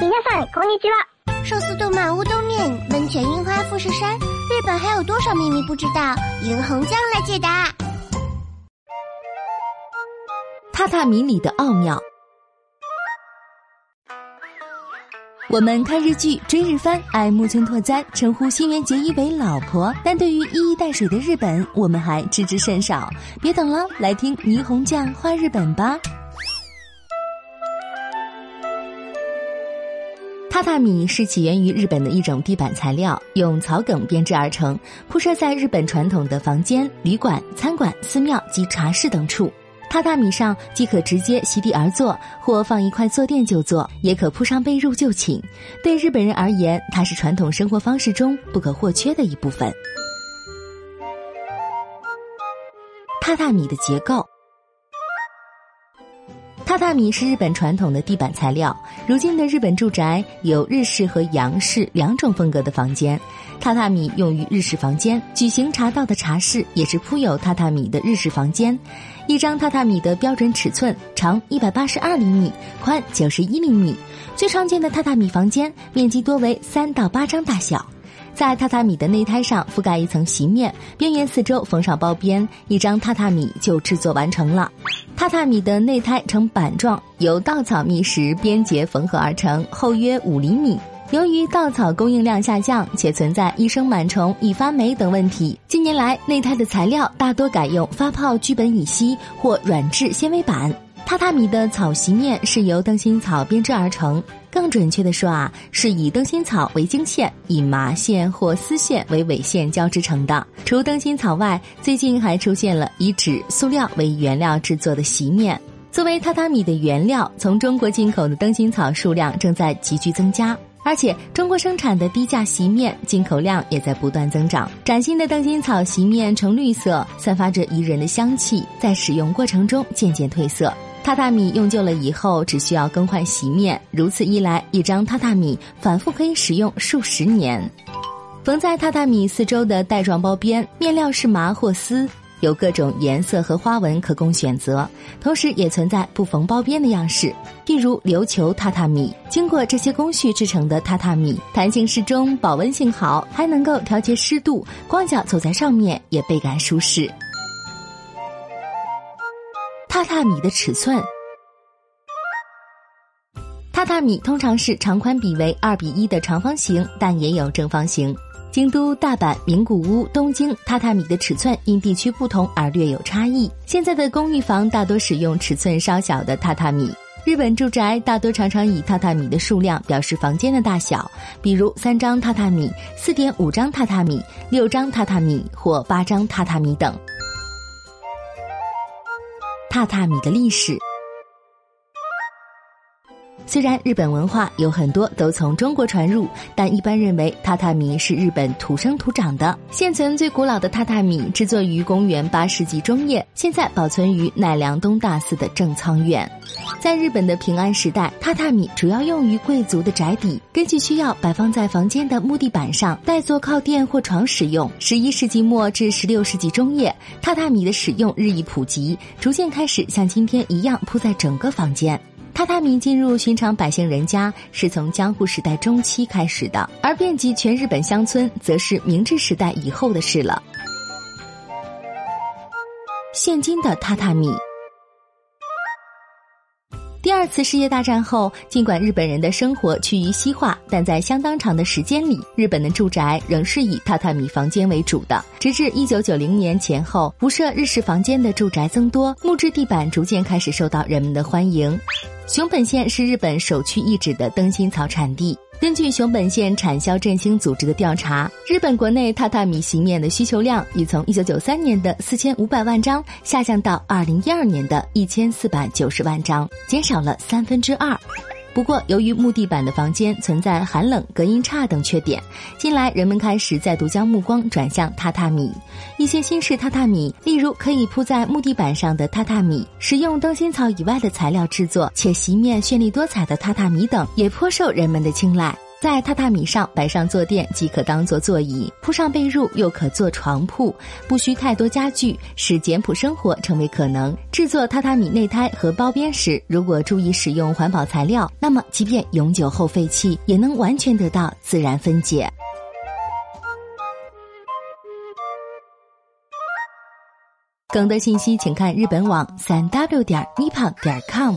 皆さんこんにちは。寿司动漫乌冬面，温泉樱花富士山，日本还有多少秘密不知道？银红酱来解答。榻榻米里的奥妙。我们看日剧、追日番，爱木村拓哉，称呼新垣结衣为老婆，但对于一衣带水的日本，我们还知之甚少。别等了，来听霓虹酱画日本吧。 榻榻米是起源于日本的一种地板材料，用草梗编织而成，铺设在日本传统的房间、旅馆、餐馆、寺庙及茶室等处。榻榻米上既可直接席地而坐，或放一块坐垫就坐，也可铺上被褥就寝。对日本人而言，它是传统生活方式中不可或缺的一部分。榻榻米的结构。榻榻米是日本传统的地板材料。如今的日本住宅有日式和洋式两种风格的房间，榻榻米用于日式房间。举行茶道的茶室也是铺有榻榻米的日式房间。一张榻榻米的标准尺寸长一百八十二厘米，宽九十一厘米。最常见的榻榻米房间面积多为三到八张大小。在榻榻米的内胎上覆盖一层席面，边缘四周缝上包边，一张榻榻米就制作完成了。榻榻米的内胎呈板状，由稻草密实边结缝合而成，厚约五厘米。由于稻草供应量下降，且存在易生螨虫、易发霉等问题，近年来内胎的材料大多改用发泡聚苯乙烯或软质纤维板。榻榻米的草席面是由灯芯草编织而成，更准确的说啊，是以灯芯草为经线，以麻线或丝线为纬线交织成的。除灯芯草外，最近还出现了以纸、塑料为原料制作的席面。作为榻榻米的原料，从中国进口的灯芯草数量正在急剧增加，而且中国生产的低价席面进口量也在不断增长。崭新的灯芯草席面呈绿色，散发着宜人的香气，在使用过程中渐渐褪色。榻榻米用旧了以后，只需要更换席面，如此一来，一张榻榻米反复可以使用数十年。缝在榻榻米四周的带状包边，面料是麻或丝，有各种颜色和花纹可供选择。同时，也存在不缝包边的样式，譬如琉球榻榻米。经过这些工序制成的榻榻米，弹性适中，保温性好，还能够调节湿度，光脚走在上面也倍感舒适。榻榻米的尺寸，榻榻米通常是长宽比为二比一的长方形，但也有正方形。京都、大阪、名古屋、东京榻榻米的尺寸因地区不同而略有差异。现在的公寓房大多使用尺寸稍小的榻榻米。日本住宅大多常常以榻榻米的数量表示房间的大小，比如三张榻榻米、四点五张榻榻米、六张榻榻米或八张榻榻米等。榻榻米的历史，虽然日本文化有很多都从中国传入，但一般认为榻榻米是日本土生土长的。现存最古老的榻榻米制作于公元八世纪中叶，现在保存于奈良东大寺的正仓院。在日本的平安时代，榻榻米主要用于贵族的宅邸，根据需要摆放在房间的木地板上，代做靠垫或床使用。十一世纪末至十六世纪中叶，榻榻米的使用日益普及，逐渐开始像今天一样铺在整个房间。榻榻米进入寻常百姓人家是从江户时代中期开始的，而遍及全日本乡村，则是明治时代以后的事了。现今的榻榻米。二次世界大战后，尽管日本人的生活趋于西化，但在相当长的时间里，日本的住宅仍是以榻榻米房间为主的。直至一九九零年前后，不设日式房间的住宅增多，木质地板逐渐开始受到人们的欢迎。熊本县是日本首屈一指的灯芯草产地。根据熊本县产销振兴组织的调查，日本国内榻榻米席面的需求量已从一九九三年的四千五百万张下降到二零一二年的一千四百九十万张，减少了三分之二。不过，由于木地板的房间存在寒冷、隔音差等缺点，近来人们开始再度将目光转向榻榻米。一些新式榻榻米，例如可以铺在木地板上的榻榻米，使用灯芯草以外的材料制作，且席面绚丽多彩的榻榻米等，也颇受人们的青睐。在榻榻米上摆上坐垫即可当做座椅，铺上被褥又可做床铺，不需太多家具，使简朴生活成为可能。制作榻榻米内胎和包边时，如果注意使用环保材料，那么即便永久后废弃，也能完全得到自然分解。更多信息请看日本网三 w 点 nippon 点 com。